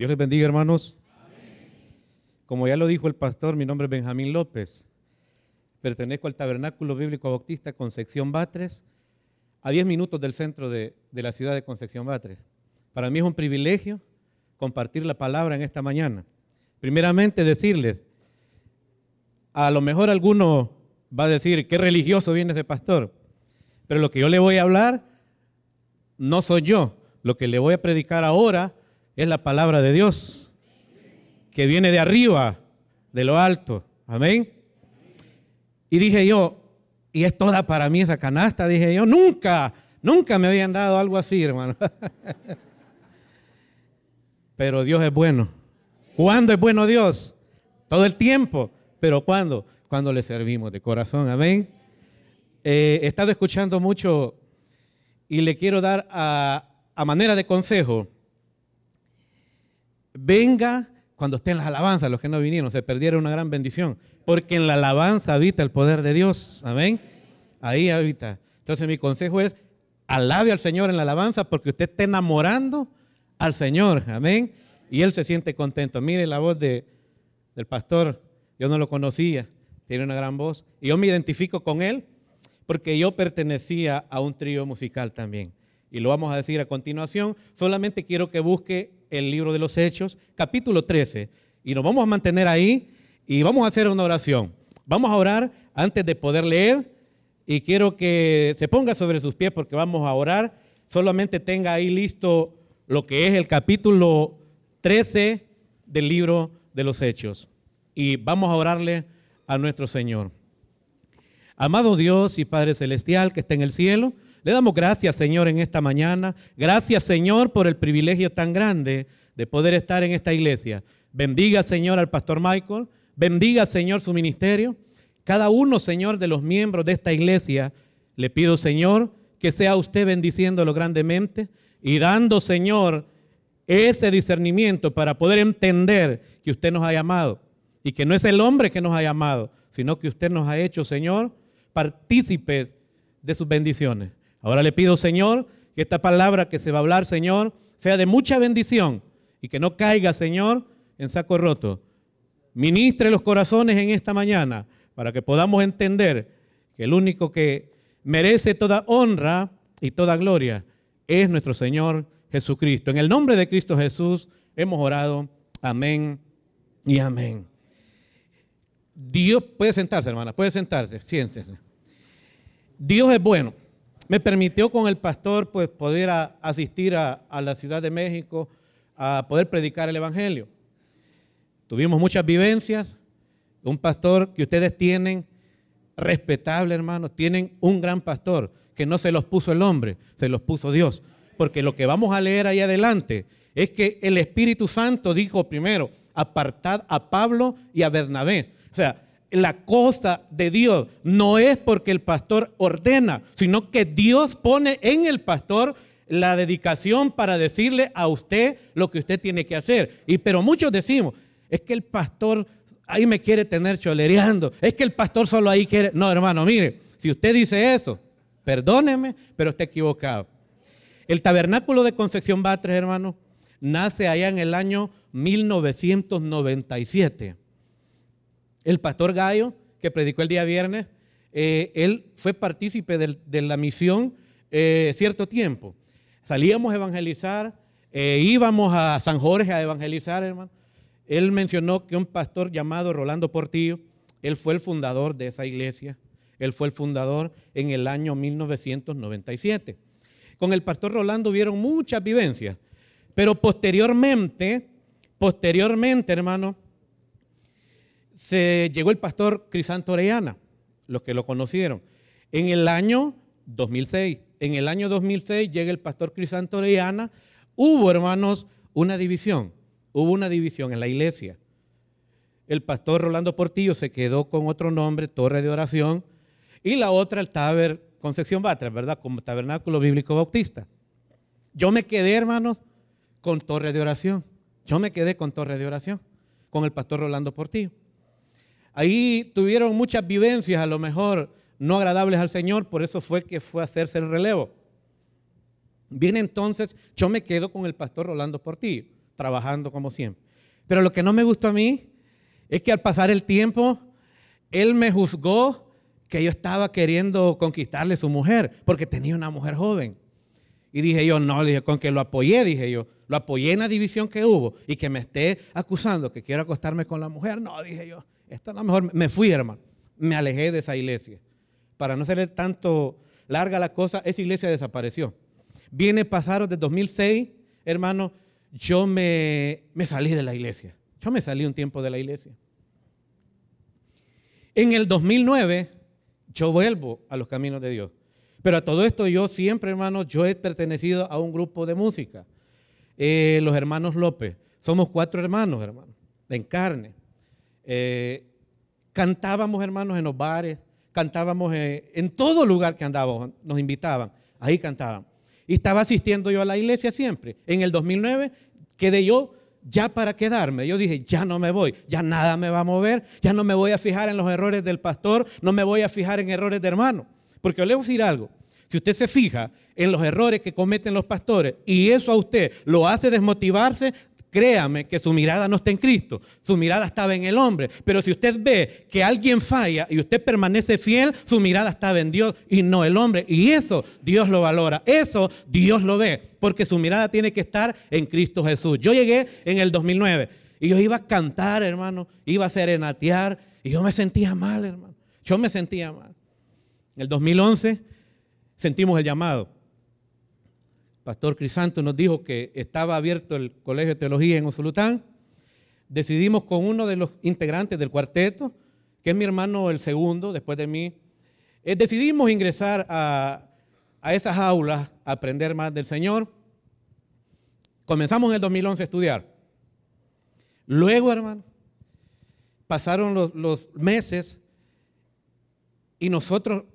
Dios les bendiga, hermanos. Como ya lo dijo el pastor, mi nombre es Benjamín López. Pertenezco al Tabernáculo Bíblico Bautista Concepción Batres, a 10 minutos del centro de, de la ciudad de Concepción Batres. Para mí es un privilegio compartir la palabra en esta mañana. Primeramente decirles, a lo mejor alguno va a decir, qué religioso viene ese pastor, pero lo que yo le voy a hablar no soy yo, lo que le voy a predicar ahora es la palabra de Dios, que viene de arriba, de lo alto. Amén. Y dije yo, y es toda para mí esa canasta, dije yo, nunca, nunca me habían dado algo así, hermano. Pero Dios es bueno. ¿Cuándo es bueno Dios? Todo el tiempo. Pero ¿cuándo? Cuando le servimos de corazón. Amén. Eh, he estado escuchando mucho y le quiero dar a, a manera de consejo. Venga cuando estén las alabanzas, los que no vinieron, se perdieron una gran bendición, porque en la alabanza habita el poder de Dios. Amén. Ahí habita. Entonces mi consejo es, alabe al Señor en la alabanza porque usted está enamorando al Señor. Amén. Y Él se siente contento. Mire la voz de, del pastor, yo no lo conocía, tiene una gran voz. Y yo me identifico con Él porque yo pertenecía a un trío musical también. Y lo vamos a decir a continuación. Solamente quiero que busque el libro de los Hechos, capítulo 13. Y nos vamos a mantener ahí y vamos a hacer una oración. Vamos a orar antes de poder leer y quiero que se ponga sobre sus pies porque vamos a orar. Solamente tenga ahí listo lo que es el capítulo 13 del libro de los Hechos. Y vamos a orarle a nuestro Señor. Amado Dios y Padre Celestial que está en el cielo, le damos gracias, Señor, en esta mañana. Gracias, Señor, por el privilegio tan grande de poder estar en esta iglesia. Bendiga, Señor, al pastor Michael. Bendiga, Señor, su ministerio. Cada uno, Señor, de los miembros de esta iglesia, le pido, Señor, que sea usted bendiciéndolo grandemente y dando, Señor, ese discernimiento para poder entender que usted nos ha llamado y que no es el hombre que nos ha llamado, sino que usted nos ha hecho, Señor, partícipes de sus bendiciones. Ahora le pido, Señor, que esta palabra que se va a hablar, Señor, sea de mucha bendición y que no caiga, Señor, en saco roto. Ministre los corazones en esta mañana para que podamos entender que el único que merece toda honra y toda gloria es nuestro Señor Jesucristo. En el nombre de Cristo Jesús hemos orado. Amén y amén. Dios puede sentarse, hermana, puede sentarse, siéntese. Dios es bueno me permitió con el pastor pues, poder asistir a, la Ciudad de México a poder predicar el Evangelio. Tuvimos muchas vivencias. Un pastor que ustedes tienen, respetable hermanos, tienen un gran pastor que no se los puso el hombre, se los puso Dios. Porque lo que vamos a leer ahí adelante es que el Espíritu Santo dijo primero, apartad a Pablo y a Bernabé. O sea, la cosa de Dios no es porque el pastor ordena, sino que Dios pone en el pastor la dedicación para decirle a usted lo que usted tiene que hacer. Y pero muchos decimos, es que el pastor ahí me quiere tener cholereando, es que el pastor solo ahí quiere. No, hermano, mire, si usted dice eso, perdóneme, pero está equivocado. El tabernáculo de Concepción Batres, hermano, nace allá en el año 1997. El pastor Gallo, que predicó el día viernes, eh, él fue partícipe de, la misión eh, cierto tiempo. Salíamos a evangelizar, eh, íbamos a San Jorge a evangelizar, hermano. Él mencionó que un pastor llamado Rolando Portillo, él fue el fundador de esa iglesia. Él fue el fundador en el año 1997. Con el pastor Rolando hubieron muchas vivencias, pero posteriormente, posteriormente, hermano, se llegó el pastor Crisanto Orellana, los que lo conocieron. En el año 2006, en el año 2006 llega el pastor Crisanto Orellana. Hubo, hermanos, una división. Hubo una división en la iglesia. El pastor Rolando Portillo se quedó con otro nombre, Torre de Oración, y la otra, el Taber Concepción Batres, ¿verdad? Como Tabernáculo Bíblico Bautista. Yo me quedé, hermanos, con Torre de Oración. Yo me quedé con Torre de Oración, con el pastor Rolando Portillo. Ahí tuvieron muchas vivencias, a lo mejor no agradables al Señor, por eso fue que fue a hacerse el relevo. Bien, entonces yo me quedo con el pastor Rolando Portillo. trabajando como siempre. Pero lo que no me gustó a mí es que al pasar el tiempo, él me juzgó que yo estaba queriendo conquistarle su mujer, porque tenía una mujer joven. Y dije yo, no, dije, con que lo apoyé, dije yo, lo apoyé en la división que hubo y que me esté acusando que quiero acostarme con la mujer, no, dije yo, esto es lo mejor, me fui, hermano, me alejé de esa iglesia. Para no ser tanto larga la cosa, esa iglesia desapareció. Viene pasaron de 2006, hermano, yo me, me salí de la iglesia. Yo me salí un tiempo de la iglesia. En el 2009, yo vuelvo a los caminos de Dios. Pero a todo esto yo siempre, hermano, yo he pertenecido a un grupo de música. Eh, los hermanos López. Somos cuatro hermanos, hermano, en carne. Eh, cantábamos, hermanos, en los bares, cantábamos eh, en todo lugar que andábamos, nos invitaban, ahí cantábamos. Y estaba asistiendo yo a la iglesia siempre. En el 2009 quedé yo ya para quedarme. Yo dije, ya no me voy, ya nada me va a mover, ya no me voy a fijar en los errores del pastor, no me voy a fijar en errores de hermano. Porque le voy a decir algo, si usted se fija en los errores que cometen los pastores y eso a usted lo hace desmotivarse, créame que su mirada no está en Cristo, su mirada estaba en el hombre. Pero si usted ve que alguien falla y usted permanece fiel, su mirada estaba en Dios y no el hombre. Y eso Dios lo valora, eso Dios lo ve, porque su mirada tiene que estar en Cristo Jesús. Yo llegué en el 2009 y yo iba a cantar, hermano, iba a serenatear y yo me sentía mal, hermano. Yo me sentía mal. En el 2011 sentimos el llamado. Pastor Crisanto nos dijo que estaba abierto el Colegio de Teología en Osulután. Decidimos con uno de los integrantes del cuarteto, que es mi hermano el segundo después de mí, eh, decidimos ingresar a, a esas aulas a aprender más del Señor. Comenzamos en el 2011 a estudiar. Luego, hermano, pasaron los, los meses y nosotros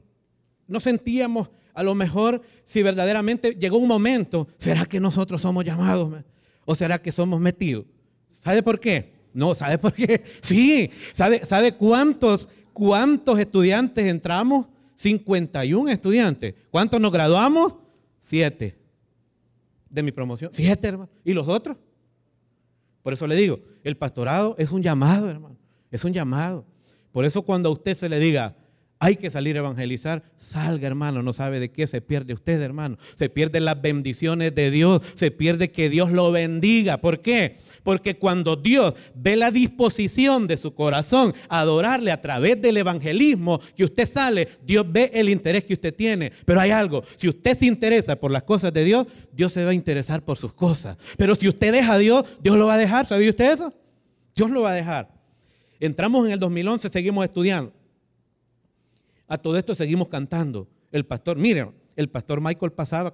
no sentíamos a lo mejor si verdaderamente llegó un momento, ¿será que nosotros somos llamados? ¿O será que somos metidos? ¿Sabe por qué? No, ¿sabe por qué? Sí, ¿sabe, sabe cuántos, cuántos estudiantes entramos? 51 estudiantes. ¿Cuántos nos graduamos? Siete. De mi promoción. Siete, hermano. ¿Y los otros? Por eso le digo, el pastorado es un llamado, hermano. Es un llamado. Por eso cuando a usted se le diga, hay que salir a evangelizar. Salga, hermano. No sabe de qué se pierde usted, hermano. Se pierde las bendiciones de Dios. Se pierde que Dios lo bendiga. ¿Por qué? Porque cuando Dios ve la disposición de su corazón a adorarle a través del evangelismo que usted sale, Dios ve el interés que usted tiene. Pero hay algo, si usted se interesa por las cosas de Dios, Dios se va a interesar por sus cosas. Pero si usted deja a Dios, Dios lo va a dejar. ¿Sabía usted eso? Dios lo va a dejar. Entramos en el 2011, seguimos estudiando. A todo esto seguimos cantando. El pastor, miren, el pastor Michael pasaba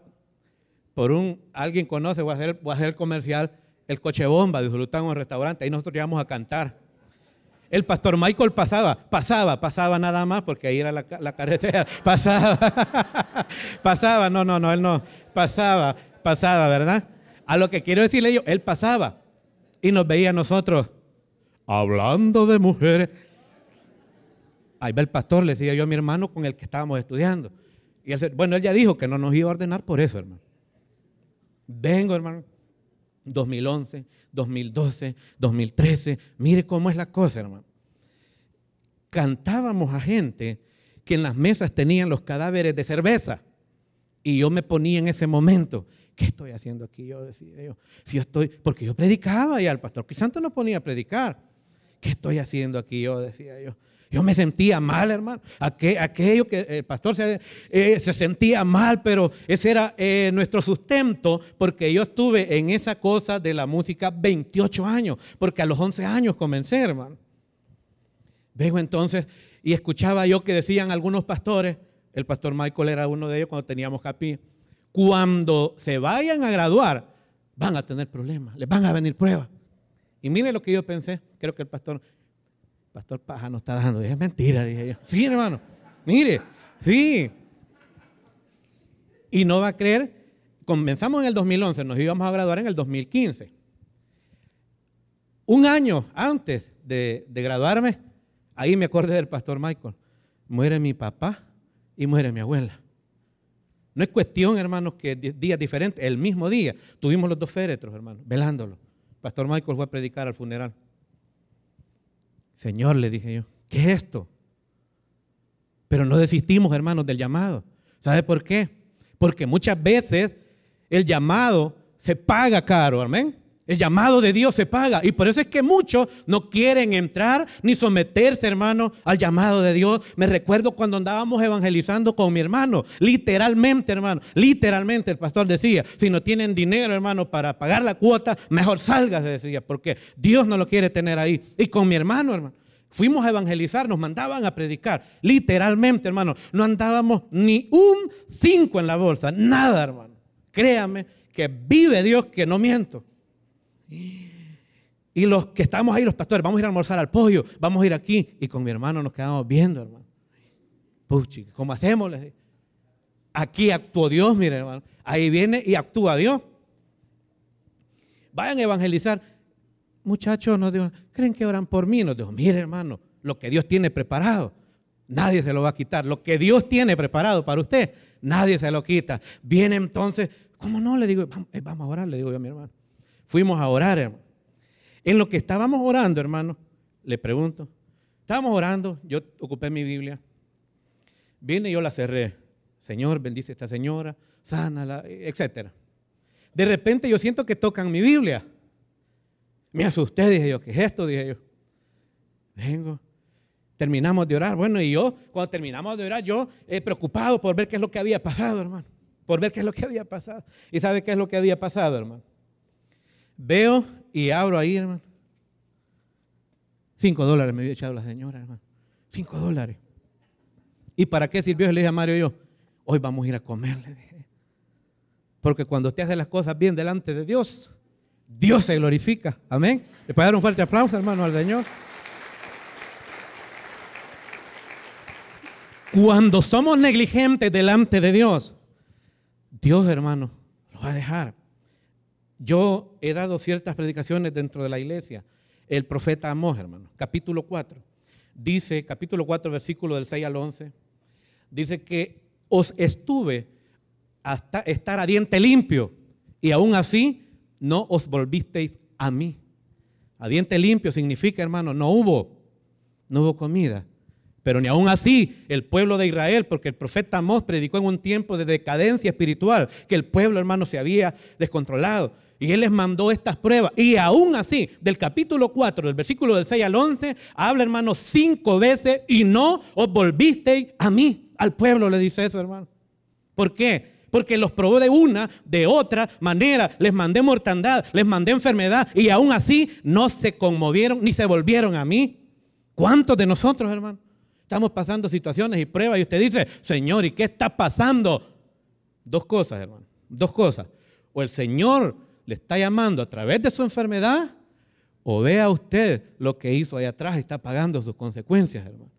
por un, alguien conoce, voy a hacer, voy a hacer el comercial, el coche bomba, disfrutamos en un restaurante, ahí nosotros íbamos a cantar. El pastor Michael pasaba, pasaba, pasaba nada más porque ahí era la, la carretera, pasaba, pasaba, no, no, no, él no, pasaba, pasaba, ¿verdad? A lo que quiero decirle yo, él pasaba y nos veía a nosotros hablando de mujeres ahí va el pastor, le decía yo a mi hermano con el que estábamos estudiando. Y él, bueno, él ya dijo que no nos iba a ordenar por eso, hermano. Vengo, hermano. 2011, 2012, 2013. Mire cómo es la cosa, hermano. Cantábamos a gente que en las mesas tenían los cadáveres de cerveza. Y yo me ponía en ese momento, ¿qué estoy haciendo aquí? Yo decía yo, si yo estoy, porque yo predicaba y al pastor Crisanto no ponía a predicar. ¿Qué estoy haciendo aquí? Yo decía yo. Yo me sentía mal, hermano. Aquello que el pastor se, eh, se sentía mal, pero ese era eh, nuestro sustento, porque yo estuve en esa cosa de la música 28 años, porque a los 11 años comencé, hermano. Vengo entonces y escuchaba yo que decían algunos pastores, el pastor Michael era uno de ellos cuando teníamos capi, cuando se vayan a graduar, van a tener problemas, les van a venir pruebas. Y mire lo que yo pensé, creo que el pastor Pastor Paja no está dando. Es mentira, dije yo. Sí, hermano. Mire, sí. Y no va a creer. Comenzamos en el 2011, nos íbamos a graduar en el 2015. Un año antes de, graduarme, ahí me acordé del pastor Michael. Muere mi papá y muere mi abuela. No es cuestión, hermanos, que días diferentes, el mismo día tuvimos los dos féretros, hermanos, velándolo. Pastor Michael fue a predicar al funeral. Señor, le dije yo, ¿qué es esto? Pero no desistimos, hermanos, del llamado. ¿Sabe por qué? Porque muchas veces el llamado se paga caro, amén. El llamado de Dios se paga. Y por eso es que muchos no quieren entrar ni someterse, hermano, al llamado de Dios. Me recuerdo cuando andábamos evangelizando con mi hermano. Literalmente, hermano. Literalmente el pastor decía, si no tienen dinero, hermano, para pagar la cuota, mejor salgas, decía, porque Dios no lo quiere tener ahí. Y con mi hermano, hermano. Fuimos a evangelizar, nos mandaban a predicar. Literalmente, hermano. No andábamos ni un cinco en la bolsa. Nada, hermano. Créame que vive Dios que no miento. Y los que estamos ahí, los pastores, vamos a ir a almorzar al pollo, vamos a ir aquí. Y con mi hermano nos quedamos viendo, hermano. Puchi, ¿cómo hacemos? Aquí actuó Dios, mire, hermano. Ahí viene y actúa Dios. Vayan a evangelizar. Muchachos, nos dijo, ¿creen que oran por mí? Nos dijo, mire, hermano, lo que Dios tiene preparado, nadie se lo va a quitar. Lo que Dios tiene preparado para usted, nadie se lo quita. Viene entonces, ¿cómo no? Le digo, vamos, eh, vamos a orar, le digo yo a mi hermano. Fuimos a orar, hermano. En lo que estábamos orando, hermano, le pregunto, estábamos orando, yo ocupé mi Biblia, vine y yo la cerré. Señor, bendice a esta señora, sánala, etc. De repente yo siento que tocan mi Biblia. Me asusté, dije yo, ¿qué es esto? Dije yo. Vengo. Terminamos de orar. Bueno, y yo, cuando terminamos de orar, yo he preocupado por ver qué es lo que había pasado, hermano. Por ver qué es lo que había pasado. ¿Y sabe qué es lo que había pasado, hermano? Veo y abro ahí, hermano. Cinco dólares me había echado la señora, hermano. Cinco dólares. ¿Y para qué sirvió? Le dije a Mario yo, hoy vamos a ir a comer, le dije. Porque cuando usted hace las cosas bien delante de Dios, Dios se glorifica. Amén. Le puede dar un fuerte aplauso, hermano, al Señor. Cuando somos negligentes delante de Dios, Dios, hermano, lo va a dejar. Yo he dado ciertas predicaciones dentro de la iglesia. El profeta Amós, hermano, capítulo 4. Dice, capítulo 4, versículo del 6 al 11, dice que os estuve hasta estar a diente limpio y aún así no os volvisteis a mí. A diente limpio significa, hermano, no hubo, no hubo comida. Pero ni aún así el pueblo de Israel, porque el profeta Amós predicó en un tiempo de decadencia espiritual, que el pueblo, hermano, se había descontrolado. Y Él les mandó estas pruebas. Y aún así, del capítulo 4, del versículo del 6 al 11, habla, hermano, cinco veces y no os volvisteis a mí. Al pueblo le dice eso, hermano. ¿Por qué? Porque los probó de una, de otra manera. Les mandé mortandad, les mandé enfermedad. Y aún así no se conmovieron ni se volvieron a mí. ¿Cuántos de nosotros, hermano? Estamos pasando situaciones y pruebas y usted dice, Señor, ¿y qué está pasando? Dos cosas, hermano. Dos cosas. O el Señor le está llamando a través de su enfermedad, o vea usted lo que hizo ahí atrás y está pagando sus consecuencias, hermano.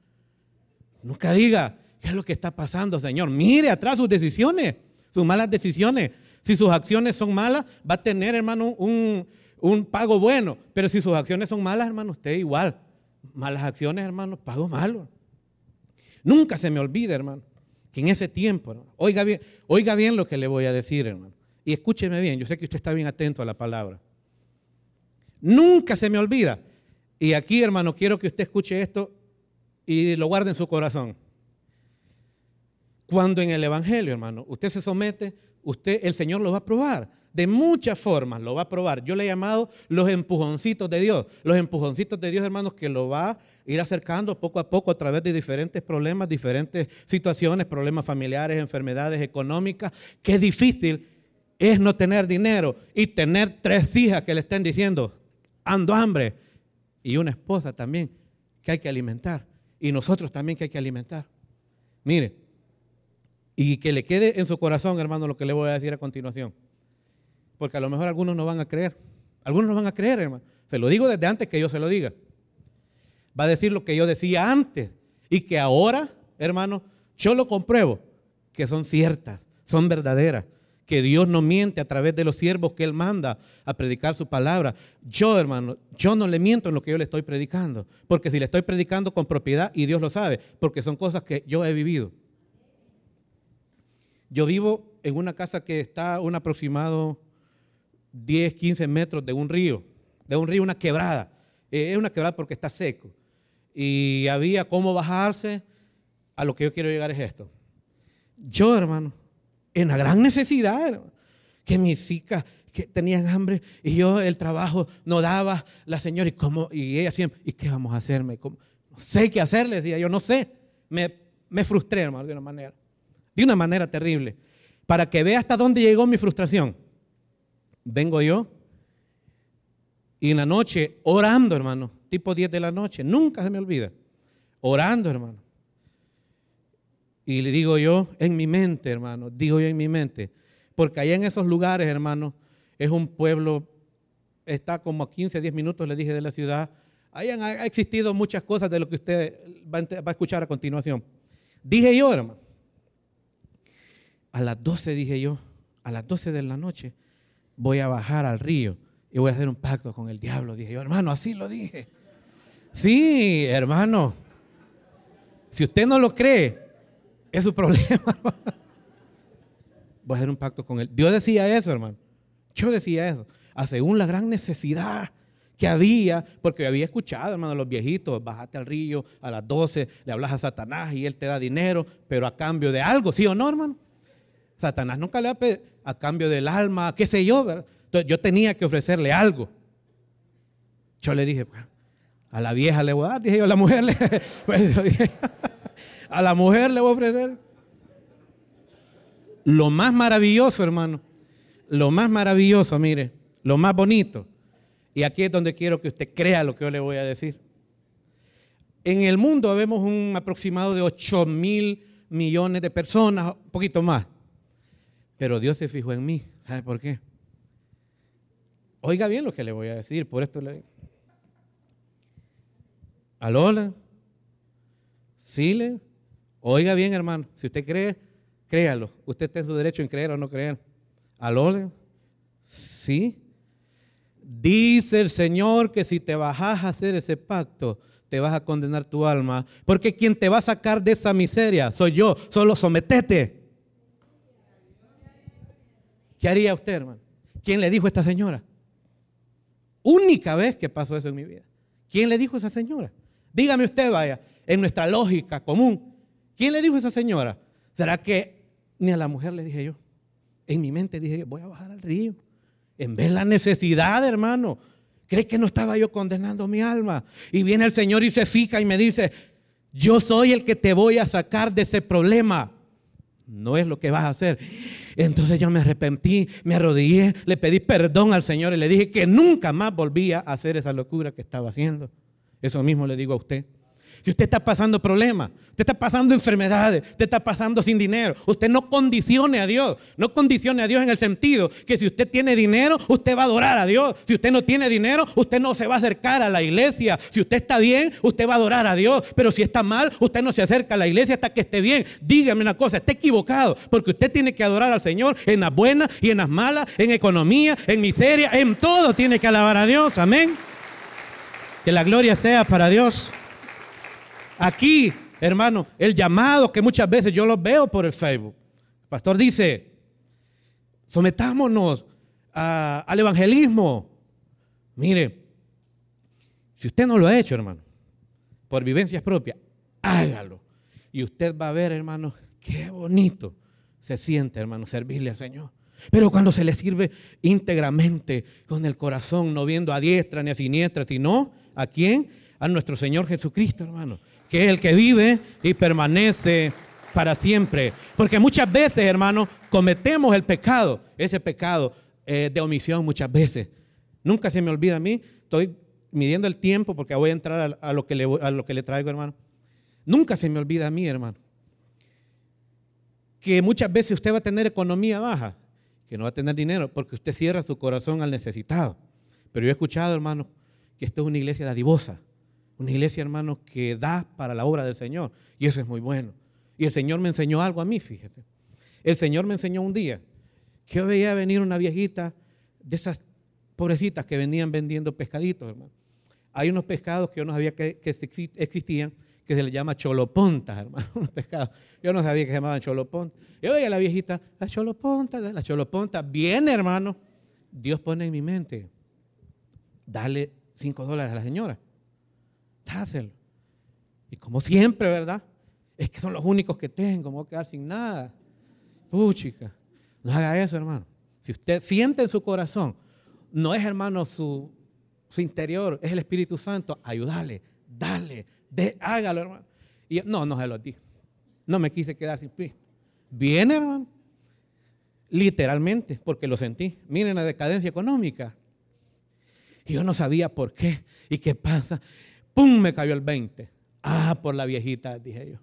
Nunca diga, ¿qué es lo que está pasando, Señor? Mire atrás sus decisiones, sus malas decisiones. Si sus acciones son malas, va a tener, hermano, un, un pago bueno. Pero si sus acciones son malas, hermano, usted igual. Malas acciones, hermano, pago malo. Nunca se me olvide, hermano, que en ese tiempo, oiga bien, oiga bien lo que le voy a decir, hermano. Y escúcheme bien, yo sé que usted está bien atento a la palabra. Nunca se me olvida. Y aquí, hermano, quiero que usted escuche esto y lo guarde en su corazón. Cuando en el Evangelio, hermano, usted se somete, usted, el Señor lo va a probar. De muchas formas lo va a probar. Yo le he llamado los empujoncitos de Dios. Los empujoncitos de Dios, hermanos, que lo va a ir acercando poco a poco a través de diferentes problemas, diferentes situaciones, problemas familiares, enfermedades económicas. Qué difícil es no tener dinero y tener tres hijas que le estén diciendo, ando hambre, y una esposa también que hay que alimentar, y nosotros también que hay que alimentar. Mire, y que le quede en su corazón, hermano, lo que le voy a decir a continuación, porque a lo mejor algunos no van a creer, algunos no van a creer, hermano. Se lo digo desde antes que yo se lo diga. Va a decir lo que yo decía antes y que ahora, hermano, yo lo compruebo, que son ciertas, son verdaderas que Dios no miente a través de los siervos que Él manda a predicar su palabra. Yo, hermano, yo no le miento en lo que yo le estoy predicando, porque si le estoy predicando con propiedad, y Dios lo sabe, porque son cosas que yo he vivido. Yo vivo en una casa que está a un aproximado 10, 15 metros de un río. de un río, una quebrada. Eh, es una quebrada porque está seco. Y había cómo bajarse. A lo que yo quiero llegar es esto. Yo, hermano, en la gran necesidad, que mis hijas que tenían hambre y yo el trabajo no daba, la señora, y, cómo, y ella siempre, ¿y qué vamos a hacerme? No sé qué hacer, les decía yo, no sé. Me, me frustré, hermano, de una manera, de una manera terrible. Para que vea hasta dónde llegó mi frustración. Vengo yo y en la noche orando, hermano, tipo 10 de la noche, nunca se me olvida, orando, hermano. Y le digo yo en mi mente, hermano, digo yo en mi mente, porque allá en esos lugares, hermano, es un pueblo, está como a 15, 10 minutos, le dije, de la ciudad. Ahí han ha existido muchas cosas de lo que usted va a escuchar a continuación. Dije yo, hermano, a las 12 dije yo, a las 12 de la noche voy a bajar al río y voy a hacer un pacto con el diablo. Dije yo, hermano, así lo dije. Sí, hermano. Si usted no lo cree, es su problema. Voy a hacer un pacto con él. Dios decía eso, hermano. Yo decía eso. A según la gran necesidad que había, porque había escuchado, hermano, los viejitos, bájate al río a las 12, le hablas a Satanás y él te da dinero, pero a cambio de algo, ¿sí o no, hermano? Satanás nunca le va a pedir a cambio del alma, qué sé yo, ¿verdad? Entonces yo tenía que ofrecerle algo. Yo le dije, a la vieja le voy a dar, dije yo, a la mujer le, pues, a la mujer le voy a ofrecer. Lo más maravilloso, hermano, lo más maravilloso, mire, lo más bonito, y aquí es donde quiero que usted crea lo que yo le voy a decir. En el mundo vemos un aproximado de 8 mil millones de personas, un poquito más. Pero Dios se fijó en mí. ¿Sabe por qué? Oiga bien lo que le voy a decir, por esto le digo. Alola, Sile, oiga bien hermano, si usted cree, créalo. Usted en su derecho en creer o no creer. Alole, sí. Dice el Señor que si te bajas a hacer ese pacto, te vas a condenar tu alma. Porque quien te va a sacar de esa miseria soy yo. Solo sometete. ¿Qué haría usted, hermano? ¿Quién le dijo a esta señora? Única vez que pasó eso en mi vida. ¿Quién le dijo a esa señora? Dígame usted, vaya, en nuestra lógica común. ¿Quién le dijo a esa señora? ¿Será que ni a la mujer le dije yo? En mi mente dije, voy a bajar al río. En vez de la necesidad, hermano. ¿Cree que no estaba yo condenando mi alma? Y viene el Señor y se fija y me dice, yo soy el que te voy a sacar de ese problema. No es lo que vas a hacer. Entonces yo me arrepentí, me arrodillé, le pedí perdón al Señor y le dije que nunca más volvía a hacer esa locura que estaba haciendo. Eso mismo le digo a usted. Si usted está pasando problemas, usted está pasando enfermedades, usted está pasando sin dinero, usted no condicione a Dios. No condicione a Dios en el sentido que si usted tiene dinero, usted va a adorar a Dios. Si usted no tiene dinero, usted no se va a acercar a la iglesia. Si usted está bien, usted va a adorar a Dios. Pero si está mal, usted no se acerca a la iglesia hasta que esté bien. Dígame una cosa, está equivocado, porque usted tiene que adorar al Señor en las buenas y en las malas, en economía, en miseria, en todo tiene que alabar a Dios. Amén. Que la gloria sea para Dios. Aquí, hermano, el llamado que muchas veces yo lo veo por el Facebook. El pastor dice, sometámonos al evangelismo. Mire, si usted no lo ha hecho, hermano, por vivencias propias, hágalo. Y usted va a ver, hermano, qué bonito se siente, hermano, servirle al Señor. Pero cuando se le sirve íntegramente, con el corazón, no viendo a diestra ni a siniestra, sino a quién? A nuestro Señor Jesucristo, hermano que es el que vive y permanece para siempre. Porque muchas veces, hermano, cometemos el pecado, ese pecado eh, de omisión muchas veces. Nunca se me olvida a mí, estoy midiendo el tiempo porque voy a entrar a, lo, que le, a lo que le traigo, hermano. Nunca se me olvida a mí, hermano, que muchas veces usted va a tener economía baja, que no va a tener dinero, porque usted cierra su corazón al necesitado. Pero yo he escuchado, hermano, que esto es una iglesia dadivosa. Una iglesia, hermano, que da para la obra del Señor. Y eso es muy bueno. Y el Señor me enseñó algo a mí, fíjate. El Señor me enseñó un día que yo veía venir una viejita de esas pobrecitas que venían vendiendo pescaditos, hermano. Hay unos pescados que yo no sabía que, existían, que se les llama cholopontas, hermano, unos pescados. Yo no sabía que se llamaban cholopontas. Yo veía a la viejita, la choloponta, la choloponta. Bien, hermano. Dios pone en mi mente dale cinco dólares a la señora. Dáselo. Y como siempre, ¿verdad? Es que son los únicos que tengo, me voy a quedar sin nada. Uh, chica, no haga eso, hermano. Si usted siente en su corazón, no es, hermano, su, su interior, es el Espíritu Santo, ayúdale, dale, de, hágalo, hermano. Y no, no se lo di. No me quise quedar sin pisto. Viene, hermano. Literalmente, porque lo sentí. Miren la decadencia económica. Y yo no sabía por qué y qué pasa. ¡Pum! Me cayó el 20. Ah, por la viejita, dije yo.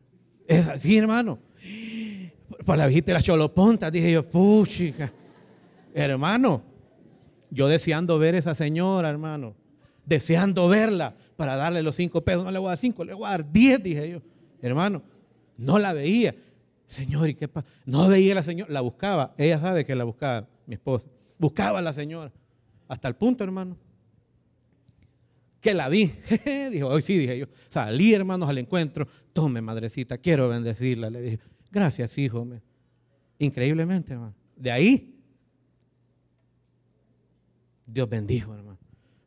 Es así, hermano. Por la viejita de la choloponta, dije yo. Puchica. Hermano, yo deseando ver a esa señora, hermano. Deseando verla para darle los cinco pesos. No le voy a dar cinco, le voy a dar diez, dije yo. Hermano, no la veía. Señor, ¿y qué pasa? No veía a la señora, la buscaba. Ella sabe que la buscaba, mi esposa. Buscaba a la señora. Hasta el punto, hermano, que la vi. dijo, hoy sí, dije yo. Salí, hermanos, al encuentro. Tome, madrecita, quiero bendecirla. Le dije, gracias, hijo. Increíblemente, hermano. De ahí, Dios bendijo, hermano.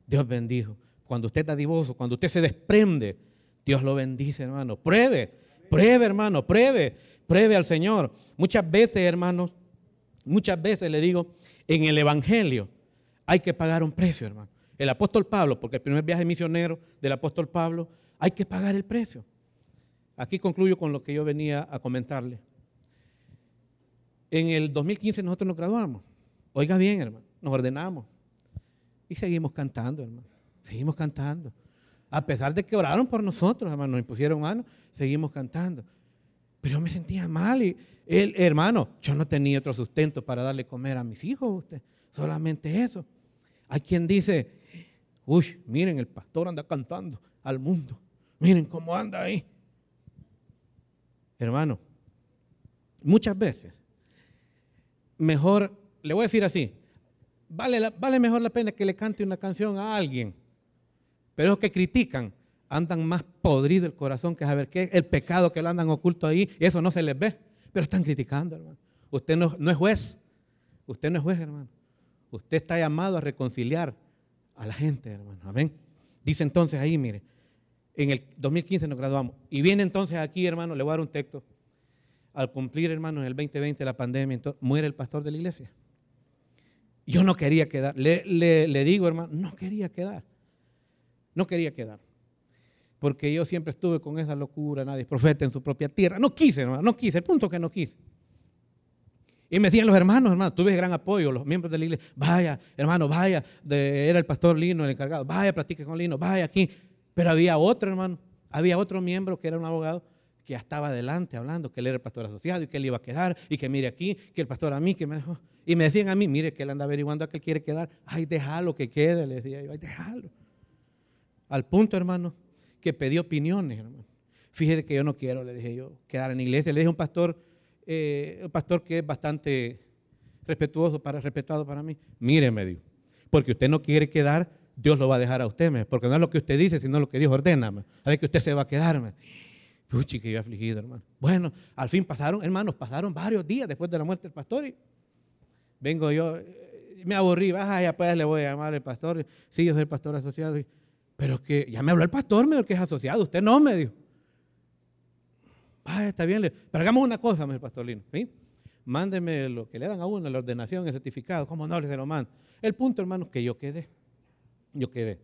Dios bendijo. Cuando usted está divoso, cuando usted se desprende, Dios lo bendice, hermano. Pruebe, pruebe, hermano, pruebe, pruebe al Señor. Muchas veces, hermanos, muchas veces le digo, en el Evangelio hay que pagar un precio, hermano. El apóstol Pablo, porque el primer viaje misionero del apóstol Pablo, hay que pagar el precio. Aquí concluyo con lo que yo venía a comentarle. En el 2015 nosotros nos graduamos. Oiga bien, hermano, nos ordenamos. Y seguimos cantando, hermano. Seguimos cantando. A pesar de que oraron por nosotros, hermano, nos impusieron manos, seguimos cantando. Pero yo me sentía mal y hermano, yo no tenía otro sustento para darle comer a mis hijos, usted, solamente eso. Hay quien dice, uy, miren, el pastor anda cantando al mundo, miren cómo anda ahí. Hermano, muchas veces, mejor, le voy a decir así, vale, vale mejor la pena que le cante una canción a alguien, pero los que critican andan más podrido el corazón que saber qué el pecado que lo andan oculto ahí, eso no se les ve, pero están criticando, hermano. Usted no, no es juez, usted no es juez, hermano. Usted está llamado a reconciliar a la gente, hermano. Amén. Dice entonces ahí, mire, en el 2015 nos graduamos. Y viene entonces aquí, hermano, le voy a dar un texto. Al cumplir, hermano, en el 2020 la pandemia, muere el pastor de la iglesia. Yo no quería quedar. Le, le digo, hermano, no quería quedar. No quería quedar porque yo siempre estuve con esa locura, nadie es profeta en su propia tierra. No quise, hermano, no quise, el punto que no quise. Y me decían los hermanos, hermano, tuve gran apoyo, los miembros de la iglesia, vaya, hermano, vaya, era el pastor Lino el encargado, vaya, practique con Lino, vaya aquí. Pero había otro, hermano, había otro miembro que era un abogado que estaba adelante hablando, que él era el pastor asociado y que él iba a quedar, y que mire aquí, que el pastor a mí, que me dejó. Y me decían a mí, mire que él anda averiguando a que él quiere quedar. Ay, déjalo que quede, le decía yo, ay, déjalo. Al punto, hermano, que pedí opiniones, hermano. Fíjese que yo no quiero, le dije yo, quedar en la iglesia. Le dije a un pastor, eh, un pastor que es bastante respetuoso, para, respetado para mí. Mire, me dijo, porque usted no quiere quedar, Dios lo va a dejar a usted, porque no es lo que usted dice, sino lo que Dios ordena. A ver que usted se va a quedar. Puchi, que yo afligido, hermano. Bueno, al fin pasaron, hermanos, pasaron varios días después de la muerte del pastor y vengo yo, eh, me aburrí, ya pues le voy a llamar al pastor. Sí, yo soy el pastor asociado. Pero que ya me habló el pastor, me dijo que es asociado. Usted no, me dijo. Está bien. Pero hagamos una cosa, me dijo el pastor Lino. ¿sí? Mándeme lo que le dan a uno, la ordenación, el certificado. ¿Cómo no? Se lo mando. El punto, hermanos, que yo quedé. Yo quedé.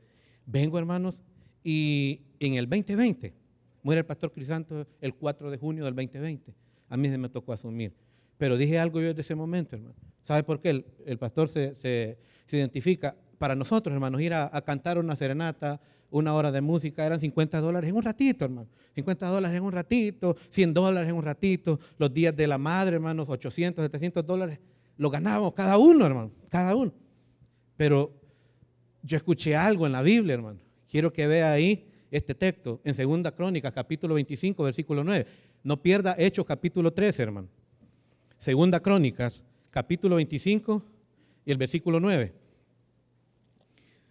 Vengo, hermanos, y en el 2020 muere el pastor Crisanto el 4 de junio del 2020. A mí se me tocó asumir. Pero dije algo yo desde ese momento, hermano. ¿Sabe por qué? El, pastor se, se identifica para nosotros, hermanos, ir a, cantar una serenata, una hora de música, eran 50 dólares en un ratito, hermano. 50 dólares en un ratito, 100 dólares en un ratito. Los días de la madre, hermanos, 800, 700 dólares. Lo ganábamos cada uno, hermano, cada uno. Pero yo escuché algo en la Biblia, hermano. Quiero que vea ahí este texto en Segunda Crónica, capítulo 25, versículo 9. No pierda Hechos, capítulo 13, hermano. Segunda Crónicas, capítulo 25 y el versículo 9.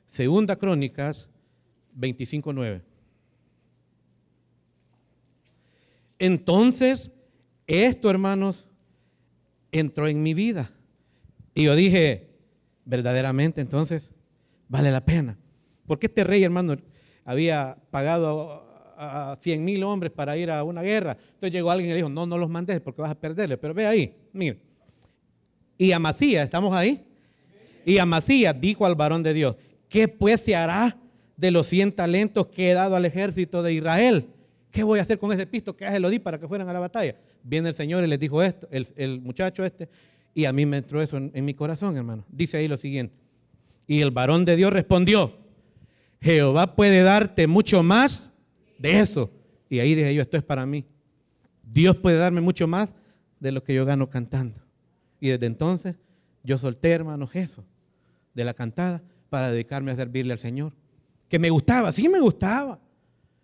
Segunda Crónicas 25.9. Entonces, esto, hermanos, entró en mi vida. Y yo dije, verdaderamente, entonces, vale la pena. Porque este rey, hermano, había pagado a 100 mil hombres para ir a una guerra. Entonces llegó alguien y le dijo, no, no los mandes porque vas a perderle. Pero ve ahí, mire. Y Amasías, ¿estamos ahí? Y Amasías dijo al varón de Dios, ¿qué pues se hará de los 100 talentos que he dado al ejército de Israel? ¿Qué voy a hacer con ese pisto que se lo di para que fueran a la batalla? Viene el Señor y les dijo esto, el, muchacho este, y a mí me entró eso en mi corazón, hermano. Dice ahí lo siguiente. Y el varón de Dios respondió, Jehová puede darte mucho más de eso. Y ahí dije yo, esto es para mí. Dios puede darme mucho más de lo que yo gano cantando. Y desde entonces yo solté, hermanos, eso de la cantada para dedicarme a servirle al Señor. Que me gustaba, sí me gustaba.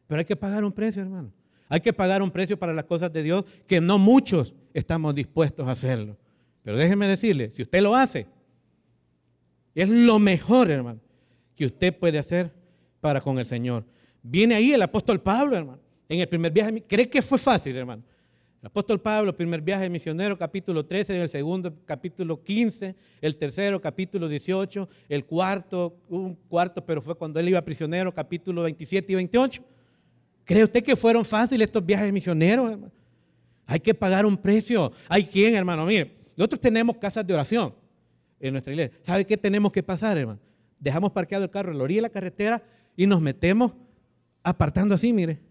Pero hay que pagar un precio, hermano. Hay que pagar un precio para las cosas de Dios que no muchos estamos dispuestos a hacerlo. Pero déjeme decirle, si usted lo hace, es lo mejor, hermano, que usted puede hacer para con el Señor. Viene ahí el apóstol Pablo, hermano, en el primer viaje. ¿Cree que fue fácil, hermano? El apóstol Pablo, primer viaje misionero, capítulo 13, el segundo, capítulo 15, el tercero, capítulo 18, el cuarto, un cuarto, pero fue cuando él iba prisionero, capítulo 27 y 28. ¿Cree usted que fueron fáciles estos viajes misioneros, hermano? Hay que pagar un precio. Hay quien, hermano, mire, nosotros tenemos casas de oración en nuestra iglesia. ¿Sabe qué tenemos que pasar, hermano? Dejamos parqueado el carro en la orilla de la carretera y nos metemos apartando así, mire,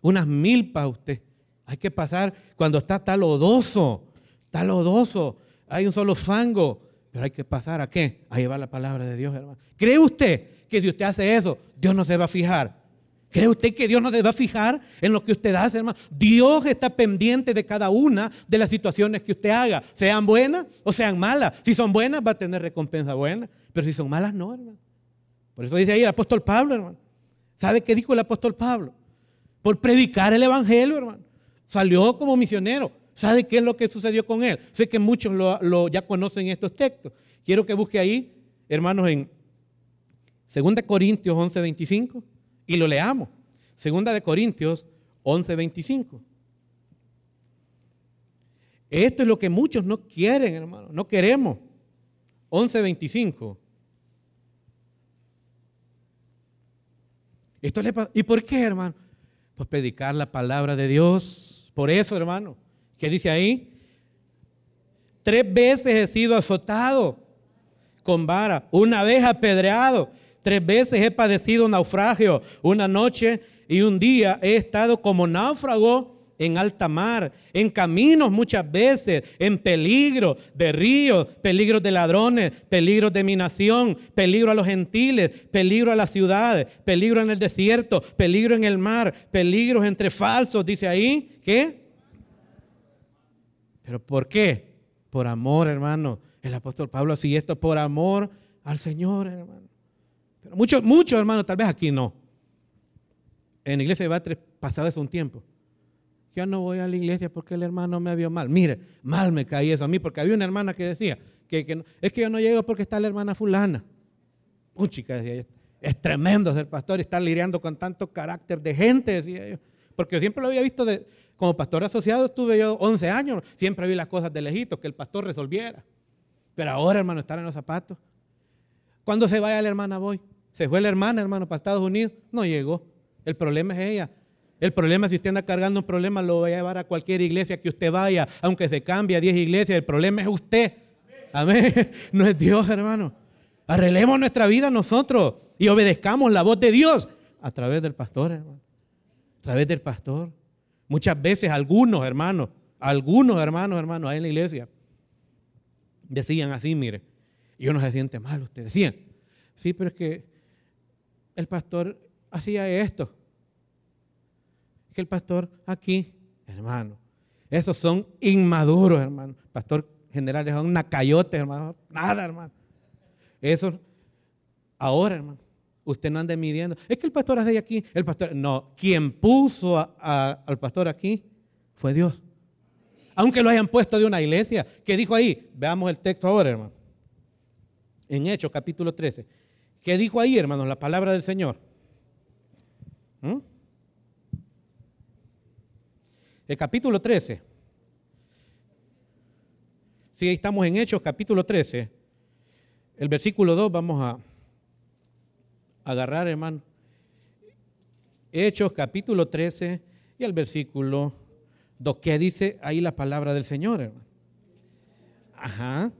unas mil para usted. Hay que pasar cuando está talodoso, talodoso, hay un solo fango, pero hay que pasar a qué? A llevar la palabra de Dios, hermano. ¿Cree usted que si usted hace eso, Dios no se va a fijar? ¿Cree usted que Dios no se va a fijar en lo que usted hace, hermano? Dios está pendiente de cada una de las situaciones que usted haga, sean buenas o sean malas. Si son buenas, va a tener recompensa buena, pero si son malas, no, hermano. Por eso dice ahí el apóstol Pablo, hermano. ¿Sabe qué dijo el apóstol Pablo? Por predicar el Evangelio, hermano. Salió como misionero. ¿Sabe qué es lo que sucedió con él? Sé que muchos lo, ya conocen estos textos. Quiero que busque ahí, hermanos, en 2 Corintios 11, 25 y lo leamos. 2 de Corintios 11, 25. Esto es lo que muchos no quieren, hermano. No queremos. 11, 25. Esto ¿Y por qué, hermano? Pues predicar la palabra de Dios. Por eso, hermano. ¿Qué dice ahí? Tres veces he sido azotado con vara, una vez apedreado, tres veces he padecido naufragio, una noche y un día he estado como náufrago en alta mar, en caminos muchas veces, en peligro de ríos, peligro de ladrones, peligro de mi nación, peligro a los gentiles, peligro a las ciudades, peligro en el desierto, peligro en el mar, peligros entre falsos, dice ahí, ¿qué? Pero ¿por qué? Por amor, hermano. El apóstol Pablo sigue esto por amor al Señor, hermano. Pero muchos, muchos hermanos, tal vez aquí no. En la iglesia de Batres pasado eso un tiempo ya no voy a la iglesia porque el hermano me vio mal. Mire, mal me caí eso a mí porque había una hermana que decía que, es que yo no llego porque está la hermana fulana. Un chica decía es tremendo ser pastor y estar lidiando con tanto carácter de gente, decía yo. Porque yo siempre lo había visto como pastor asociado, estuve yo 11 años, siempre vi las cosas de lejito, que el pastor resolviera. Pero ahora, hermano, estar en los zapatos. Cuando se vaya la hermana voy. Se fue la hermana, hermano, para Estados Unidos, no llegó. El problema es ella. El problema, si usted anda cargando un problema, lo va a llevar a cualquier iglesia que usted vaya, aunque se cambie a 10 iglesias. El problema es usted. Amén. No es Dios, hermano. Arreglemos nuestra vida nosotros y obedezcamos la voz de Dios a través del pastor, hermano. A través del pastor. Muchas veces algunos hermanos, algunos hermanos, hermanos, ahí en la iglesia, decían así, mire, y uno se siente mal, usted decían, sí, pero es que el pastor hacía esto que el pastor aquí, hermano, esos son inmaduros, hermano. Pastor general es un nacayote, hermano. Nada, hermano. Eso, ahora, hermano, usted no ande midiendo. Es que el pastor hace aquí, el pastor, no, quien puso al pastor aquí fue Dios. Aunque lo hayan puesto de una iglesia. ¿Qué dijo ahí? Veamos el texto ahora, hermano. En Hechos, capítulo 13. ¿Qué dijo ahí, hermano? La palabra del Señor. ¿Mm? El capítulo 13. Si estamos en Hechos, capítulo 13, el versículo 2, vamos a, agarrar, hermano. Hechos capítulo 13 y el versículo 2. ¿Qué dice ahí la palabra del Señor, hermano? Ajá.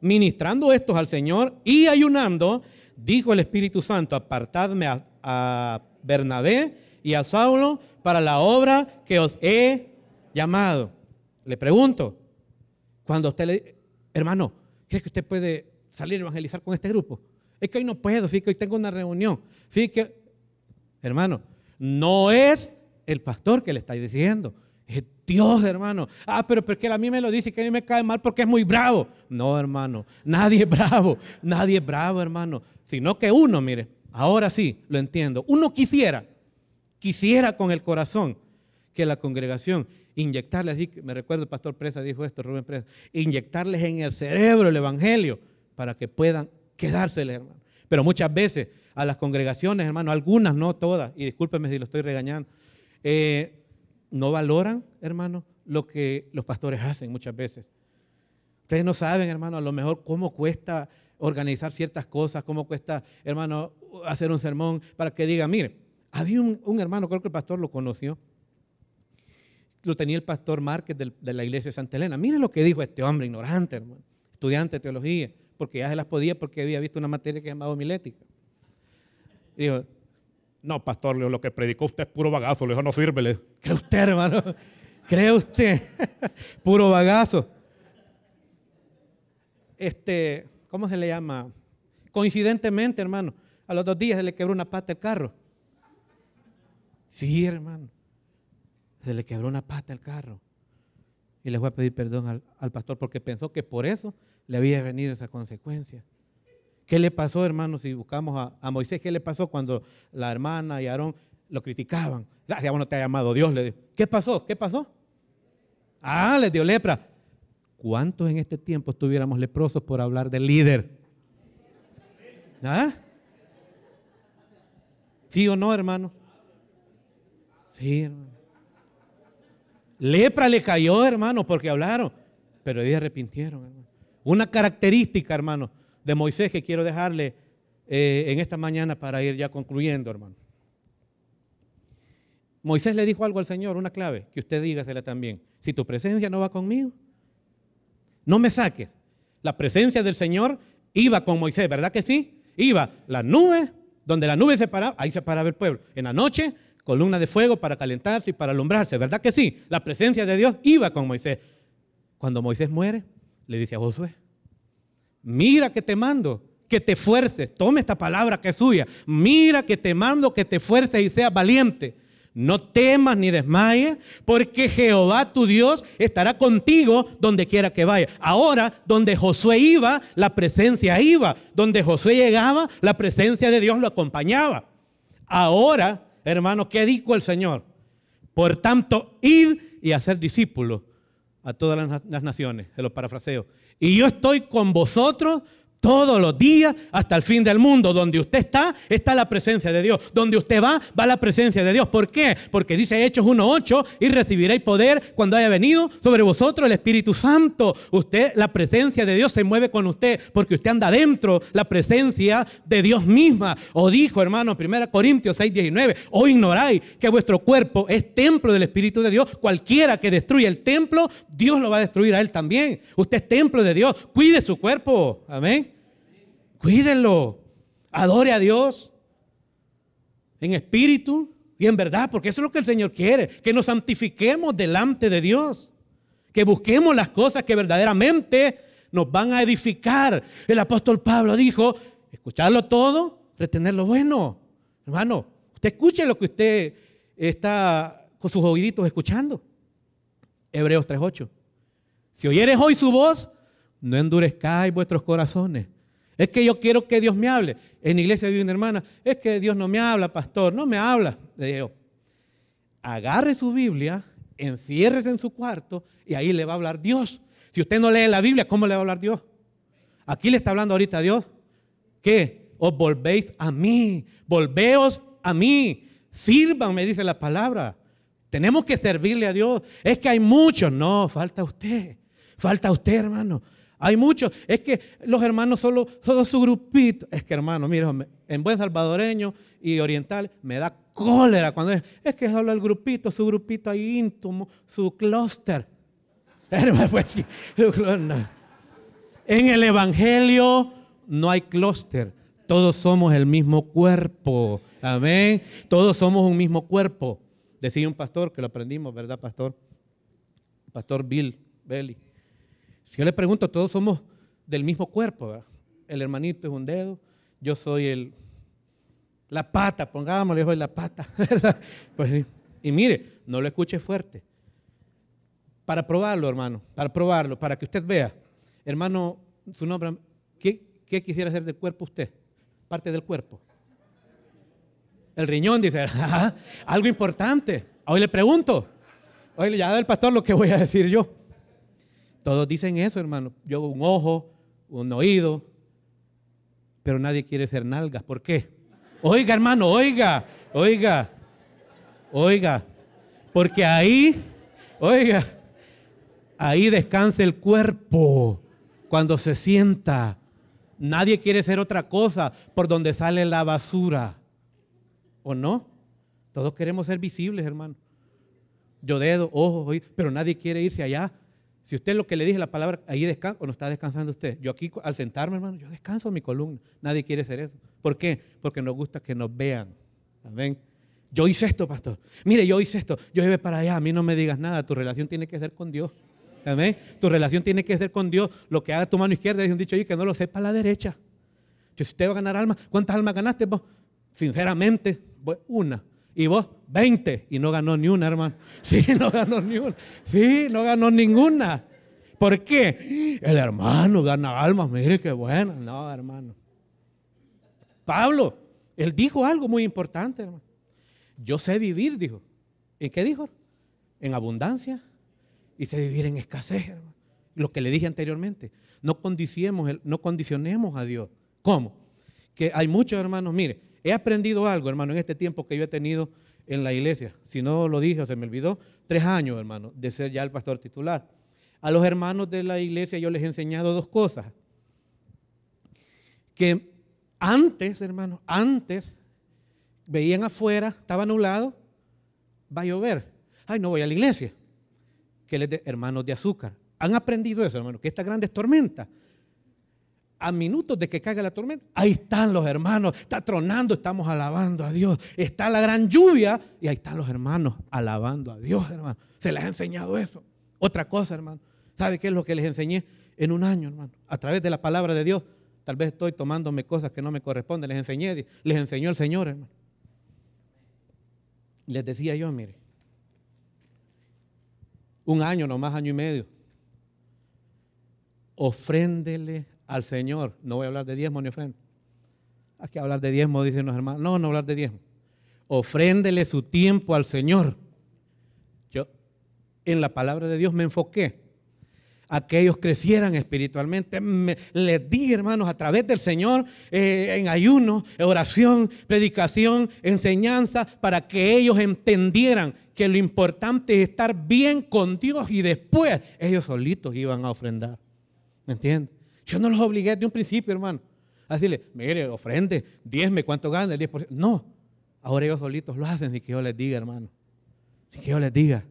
Ministrando estos al Señor y ayunando, dijo el Espíritu Santo, apartadme a, a Bernabé y a Saulo para la obra que os he llamado. Le pregunto, cuando usted le hermano, ¿cree que usted puede salir a evangelizar con este grupo? Es que hoy no puedo, fíjate hoy tengo una reunión. Fíjate hermano, no es el pastor que le está diciendo, es Dios, hermano. Ah, pero porque a mí me lo dice que a mí me cae mal porque es muy bravo. No, hermano, nadie es bravo, nadie es bravo, hermano. Sino que uno, mire, ahora sí, lo entiendo. Uno quisiera, quisiera con el corazón que la congregación inyectarles, me recuerdo el pastor Presa dijo esto, Rubén Presa, inyectarles en el cerebro el evangelio para que puedan quedárseles, hermano. Pero muchas veces a las congregaciones, hermano, algunas, no todas, y discúlpeme si lo estoy regañando, eh, no valoran, hermano, lo que los pastores hacen muchas veces. Ustedes no saben, hermano, a lo mejor cómo cuesta organizar ciertas cosas, cómo cuesta, hermano, hacer un sermón para que diga, mire, había un hermano, creo que el pastor lo conoció, lo tenía el pastor Márquez de la iglesia de Santa Elena. Miren lo que dijo este hombre ignorante, hermano, estudiante de teología, porque ya se las podía porque había visto una materia que se llamaba homilética. dijo, no, pastor, lo que predicó usted es puro bagazo, le dijo, no sirve. ¿Cree usted, hermano? ¿Cree usted? puro bagazo. Este, ¿cómo se le llama? Coincidentemente, hermano, a los dos días se le quebró una pata el carro. Sí, hermano se le quebró una pata al carro. Y le voy a pedir perdón al, pastor porque pensó que por eso le había venido esa consecuencia. ¿Qué le pasó, hermanos, si buscamos a, Moisés? ¿Qué le pasó cuando la hermana y Aarón lo criticaban? Ah, ya no te ha llamado Dios, le dijo. ¿Qué pasó? ¿Qué pasó? Ah, le dio lepra. ¿Cuántos en este tiempo estuviéramos leprosos por hablar del líder? ¿Ah? ¿Sí o no, hermano? Sí, hermano. Lepra le cayó, hermano, porque hablaron, pero ellos arrepintieron, hermano. Una característica, hermano, de Moisés que quiero dejarle eh, en esta mañana para ir ya concluyendo, hermano. Moisés le dijo algo al Señor, una clave, que usted dígasela también. Si tu presencia no va conmigo, no me saques. La presencia del Señor iba con Moisés, ¿verdad que sí? Iba la nube, donde la nube se paraba, ahí se paraba el pueblo. En la noche columna de fuego para calentarse y para alumbrarse, ¿verdad que sí? La presencia de Dios iba con Moisés. Cuando Moisés muere, le dice a Josué, mira que te mando, que te fuerces, tome esta palabra que es suya, mira que te mando que te fuerces y seas valiente. No temas ni desmayes, porque Jehová tu Dios estará contigo donde quiera que vaya. Ahora, donde Josué iba, la presencia iba. Donde Josué llegaba, la presencia de Dios lo acompañaba. Ahora, Hermano, ¿qué dijo el Señor? Por tanto, id y hacer discípulos a todas las, naciones, se lo parafraseo. Y yo estoy con vosotros todos los días hasta el fin del mundo. Donde usted está, está la presencia de Dios. Donde usted va, va la presencia de Dios. ¿Por qué? Porque dice Hechos 1.8 y recibiréis poder cuando haya venido sobre vosotros el Espíritu Santo. Usted, la presencia de Dios se mueve con usted porque usted anda dentro, la presencia de Dios misma. O dijo, hermano, 1 Corintios 6.19, o ignoráis que vuestro cuerpo es templo del Espíritu de Dios. Cualquiera que destruya el templo, Dios lo va a destruir a él también. Usted es templo de Dios. Cuide su cuerpo. Amén. Cuídenlo. Adore a Dios en espíritu y en verdad, porque eso es lo que el Señor quiere, que nos santifiquemos delante de Dios, que busquemos las cosas que verdaderamente nos van a edificar. El apóstol Pablo dijo, escucharlo todo, retener lo bueno. Hermano, usted escuche lo que usted está con sus oíditos escuchando. Hebreos 3.8. Si oyeres hoy su voz, no endurezcáis vuestros corazones es que yo quiero que Dios me hable. En la iglesia vive una hermana, es que Dios no me habla, pastor, no me habla. Le digo, agarre su Biblia, enciérrese en su cuarto y ahí le va a hablar Dios. Si usted no lee la Biblia, ¿cómo le va a hablar Dios? Aquí le está hablando ahorita Dios. ¿Qué? Os volvéis a mí, volveos a mí, sirvan, me dice la palabra. Tenemos que servirle a Dios. Es que hay muchos. No, falta usted. Falta usted, hermano. Hay muchos. Es que los hermanos solo, su grupito. Es que hermano, mire, en buen salvadoreño y oriental me da cólera cuando es, es que solo el grupito, su grupito ahí íntimo, su clúster. Pues en el Evangelio no hay clúster. Todos somos el mismo cuerpo. Amén. Todos somos un mismo cuerpo. Decía un pastor que lo aprendimos, ¿verdad, pastor? Pastor Bill Belly. Si yo le pregunto, todos somos del mismo cuerpo. El hermanito es un dedo, yo soy el, la pata, pongámosle hoy la pata, ¿verdad? Pues, y mire, no lo escuche fuerte. Para probarlo, hermano, para probarlo, para que usted vea. Hermano, su nombre, ¿qué, qué quisiera hacer del cuerpo usted? Parte del cuerpo. El riñón, dice, algo importante. Hoy le pregunto, hoy ya da el pastor lo que voy a decir yo. Todos dicen eso, hermano. Yo un ojo, un oído, pero nadie quiere ser nalgas. ¿Por qué? Oiga, hermano, oiga, oiga, oiga. Porque ahí, oiga, ahí descansa el cuerpo cuando se sienta. Nadie quiere ser otra cosa por donde sale la basura. ¿O no? Todos queremos ser visibles, hermano. Yo dedo, ojo, oído, pero nadie quiere irse allá si usted lo que le dije la palabra, ahí descansa o no está descansando usted. Yo aquí al sentarme, hermano, yo descanso mi columna. Nadie quiere hacer eso. ¿Por qué? Porque nos gusta que nos vean. Amén. Yo hice esto, pastor. Mire, yo hice esto. Yo iba para allá. A mí no me digas nada. Tu relación tiene que ser con Dios. Amén. Tu relación tiene que ser con Dios. Lo que haga tu mano izquierda, dice un dicho ahí, que no lo sepa la derecha. Yo, si usted va a ganar almas, ¿cuántas almas ganaste vos? Sinceramente, una. Y vos, 20. Y no ganó ni una, hermano. Sí, no ganó ni una. Sí, no ganó ninguna. ¿Por qué? El hermano gana almas, mire qué bueno. No, hermano. Pablo, él dijo algo muy importante, hermano. Yo sé vivir, dijo. ¿En qué dijo? En abundancia y sé vivir en escasez, hermano. Lo que le dije anteriormente. No condicionemos, no condicionemos a Dios. ¿Cómo? Que hay muchos hermanos, mire, He aprendido algo, hermano, en este tiempo que yo he tenido en la iglesia. Si no lo dije o se me olvidó, tres años, hermano, de ser ya el pastor titular. A los hermanos de la iglesia yo les he enseñado dos cosas. Que antes, hermano, antes veían afuera, estaba nublado, va a llover. Ay, no voy a la iglesia. Que les hermanos de azúcar. Han aprendido eso, hermano, que estas grandes tormentas a minutos de que caiga la tormenta, ahí están los hermanos, está tronando, estamos alabando a Dios. Está la gran lluvia y ahí están los hermanos alabando a Dios, hermano. Se les ha enseñado eso. Otra cosa, hermano. ¿Sabe qué es lo que les enseñé en un año, hermano? A través de la palabra de Dios. Tal vez estoy tomándome cosas que no me corresponden. Les enseñé, les enseñó el Señor, hermano. Les decía yo, mire, un año, no más año y medio, ofréndele al Señor. No voy a hablar de diezmo ni ofrenda. Hay que hablar de diezmo, dicen los hermanos. No, no hablar de diezmo. Ofréndele su tiempo al Señor. Yo en la palabra de Dios me enfoqué a que ellos crecieran espiritualmente. les di, hermanos, a través del Señor, eh, en ayuno, oración, predicación, enseñanza, para que ellos entendieran que lo importante es estar bien con Dios y después ellos solitos iban a ofrendar. ¿Me entiendes? Yo no los obligué de un principio, hermano, a decirle, mire, ofrende, diezme, ¿cuánto gana? El 10%. No, ahora ellos solitos lo hacen, y que yo les diga, hermano. Sin que yo les diga.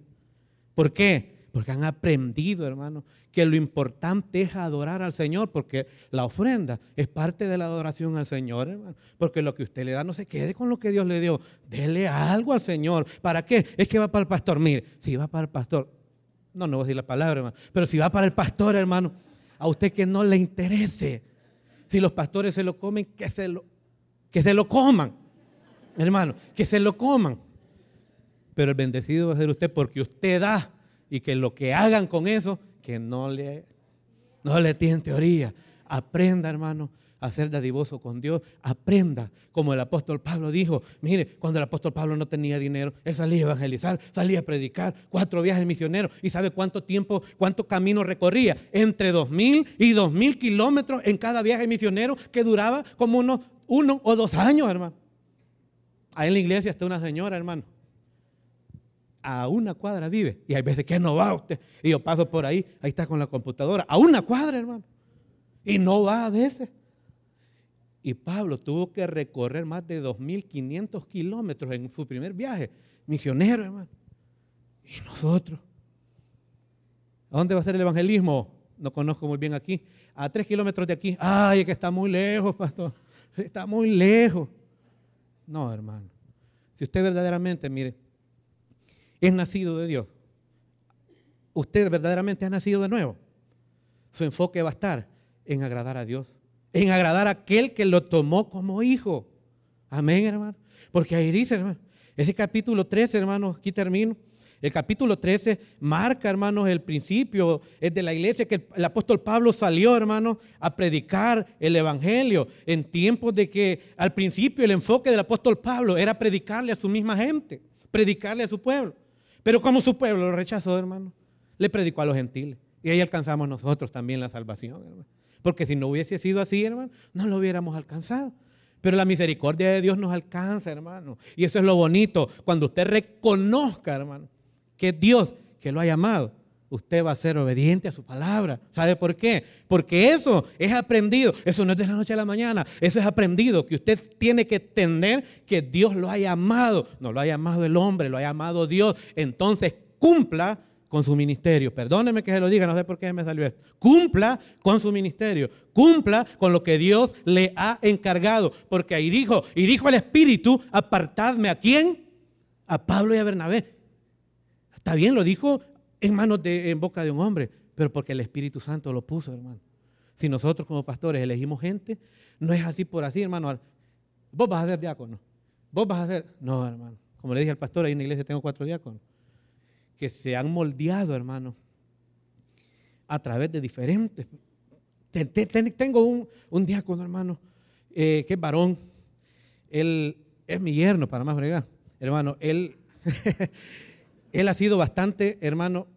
¿Por qué? Porque han aprendido, hermano, que lo importante es adorar al Señor, porque la ofrenda es parte de la adoración al Señor, hermano. Porque lo que usted le da no se quede con lo que Dios le dio. Dele algo al Señor. ¿Para qué? Es que va para el pastor. Mire, si va para el pastor, no, no voy a decir la palabra, hermano, pero si va para el pastor, hermano, a usted que no le interese. Si los pastores se lo comen, que se lo, que se lo coman. Hermano, que se lo coman. Pero el bendecido va a ser usted porque usted da y que lo que hagan con eso, que no le, no le tienen teoría. Aprenda, hermano, a ser dadivoso con Dios, aprenda, como el apóstol Pablo dijo, mire, cuando el apóstol Pablo no tenía dinero, él salía a evangelizar, salía a predicar, cuatro viajes misioneros, y sabe cuánto tiempo, cuánto camino recorría, entre dos mil y dos mil kilómetros en cada viaje misionero, que duraba como unos uno o dos años, hermano. Ahí en la iglesia está una señora, hermano. A una cuadra vive. Y hay veces que no va usted. Y yo paso por ahí, ahí está con la computadora. A una cuadra, hermano. Y no va a veces. Y Pablo tuvo que recorrer más de 2.500 kilómetros en su primer viaje. Misionero, hermano. Y nosotros. ¿A dónde va a ser el evangelismo? No conozco muy bien aquí. A tres kilómetros de aquí. Ay, es que está muy lejos, pastor. Está muy lejos. No, hermano. Si usted verdaderamente, mire, es nacido de Dios, usted verdaderamente ha nacido de nuevo, su enfoque va a estar en agradar a Dios, en agradar a aquel que lo tomó como hijo. Amén, hermano. Porque ahí dice, hermano, ese capítulo 13, hermano, aquí termino. El capítulo 13 marca, hermanos, el principio es de la iglesia que el, apóstol Pablo salió, hermanos, a predicar el evangelio en tiempos de que al principio el enfoque del apóstol Pablo era predicarle a su misma gente, predicarle a su pueblo. Pero como su pueblo lo rechazó, hermano, le predicó a los gentiles. Y ahí alcanzamos nosotros también la salvación, hermano. Porque si no hubiese sido así, hermano, no lo hubiéramos alcanzado. Pero la misericordia de Dios nos alcanza, hermano. Y eso es lo bonito. Cuando usted reconozca, hermano, que Dios que lo ha llamado, usted va a ser obediente a su palabra. ¿Sabe por qué? Porque eso es aprendido. Eso no es de la noche a la mañana. Eso es aprendido. Que usted tiene que entender que Dios lo ha llamado. No lo ha llamado el hombre, lo ha llamado Dios. Entonces cumpla con su ministerio. Perdóneme que se lo diga, no sé por qué me salió esto. Cumpla con su ministerio. Cumpla con lo que Dios le ha encargado. Porque ahí dijo, y dijo el Espíritu, apartadme a quién? A Pablo y a Bernabé. Está bien, lo dijo en manos de, en boca de un hombre, pero porque el Espíritu Santo lo puso, hermano. Si nosotros como pastores elegimos gente, no es así por así, hermano. Vos vas a ser diácono. Vos vas a ser. No, hermano. Como le dije al pastor, ahí en la iglesia tengo cuatro diáconos. Que se han moldeado, hermano, a través de diferentes. Tengo un, un diácono, hermano, eh, que es varón. Él es mi yerno, para más bregar. Hermano, él. Él ha sido bastante, hermano,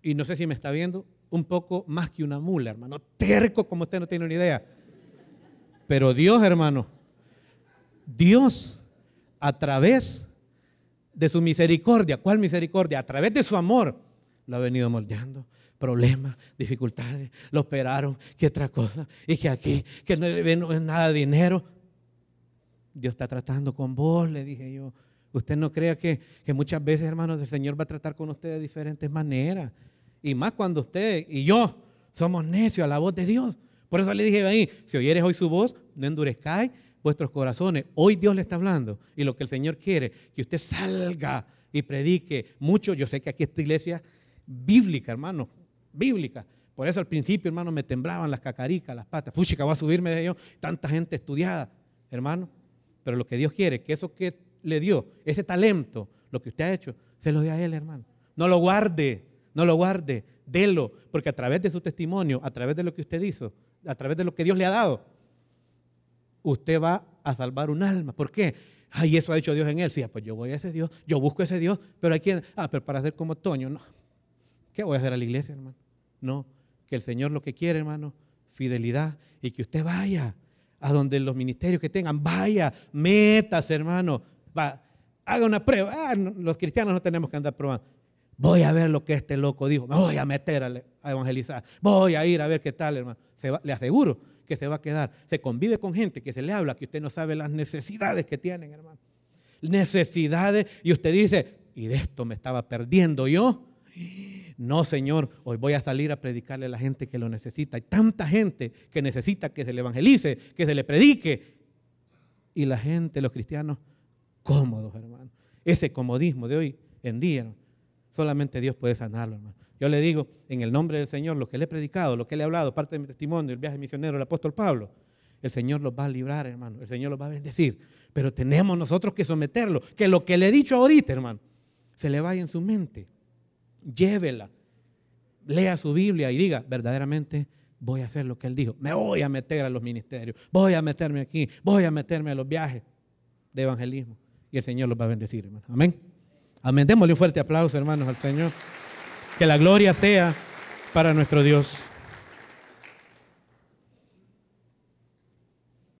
y no sé si me está viendo, un poco más que una mula, hermano. Terco como usted no tiene ni idea. Pero Dios, hermano, Dios a través de su misericordia, ¿cuál misericordia? A través de su amor, lo ha venido moldeando. Problemas, dificultades, lo operaron, que otra cosa, y que aquí, que no es nada de dinero. Dios está tratando con vos, le dije yo. Usted no crea que, muchas veces, hermanos, el Señor va a tratar con usted de diferentes maneras. Y más cuando usted y yo somos necios a la voz de Dios. Por eso le dije ahí, si oyeres hoy su voz, no endurezcáis vuestros corazones. Hoy Dios le está hablando. Y lo que el Señor quiere, que usted salga y predique mucho. Yo sé que aquí esta iglesia bíblica, hermano, bíblica. Por eso al principio, hermano, me temblaban las cacaricas, las patas. Puchica, voy a subirme de ellos. Tanta gente estudiada, hermano. Pero lo que Dios quiere, que eso que le dio, ese talento, lo que usted ha hecho, se lo dé a él, hermano. No lo guarde, no lo guarde, délo, porque a través de su testimonio, a través de lo que usted hizo, a través de lo que Dios le ha dado, usted va a salvar un alma. ¿Por qué? Ay, eso ha hecho Dios en él. Sí, ah, pues yo voy a ese Dios, yo busco ese Dios, pero hay quien, ah, pero para ser como Toño, no. ¿Qué voy a hacer a la iglesia, hermano? No, que el Señor lo que quiere, hermano, fidelidad y que usted vaya a donde los ministerios que tengan, vaya, metas, hermano, va, haga una prueba. Ah, los cristianos no tenemos que andar probando. Voy a ver lo que este loco dijo. Me voy a meter a, evangelizar. Voy a ir a ver qué tal, hermano. le aseguro que se va a quedar. Se convive con gente que se le habla, que usted no sabe las necesidades que tienen, hermano. Necesidades. Y usted dice, y de esto me estaba perdiendo yo. No, Señor, hoy voy a salir a predicarle a la gente que lo necesita. Hay tanta gente que necesita que se le evangelice, que se le predique. Y la gente, los cristianos, cómodos, hermano. Ese comodismo de hoy en día, solamente Dios puede sanarlo, hermano. Yo le digo, en el nombre del Señor, lo que le he predicado, lo que le he hablado, parte de mi testimonio, el viaje misionero del apóstol Pablo, el Señor los va a librar, hermano. El Señor los va a bendecir. Pero tenemos nosotros que someterlo. Que lo que le he dicho ahorita, hermano, se le vaya en su mente. Llévela. Lea su Biblia y diga, verdaderamente voy a hacer lo que Él dijo. Me voy a meter a los ministerios. Voy a meterme aquí. Voy a meterme a los viajes de evangelismo y el Señor los va a bendecir, hermano. Amén. Amén. Démosle un fuerte aplauso, hermanos, al Señor. Que la gloria sea para nuestro Dios.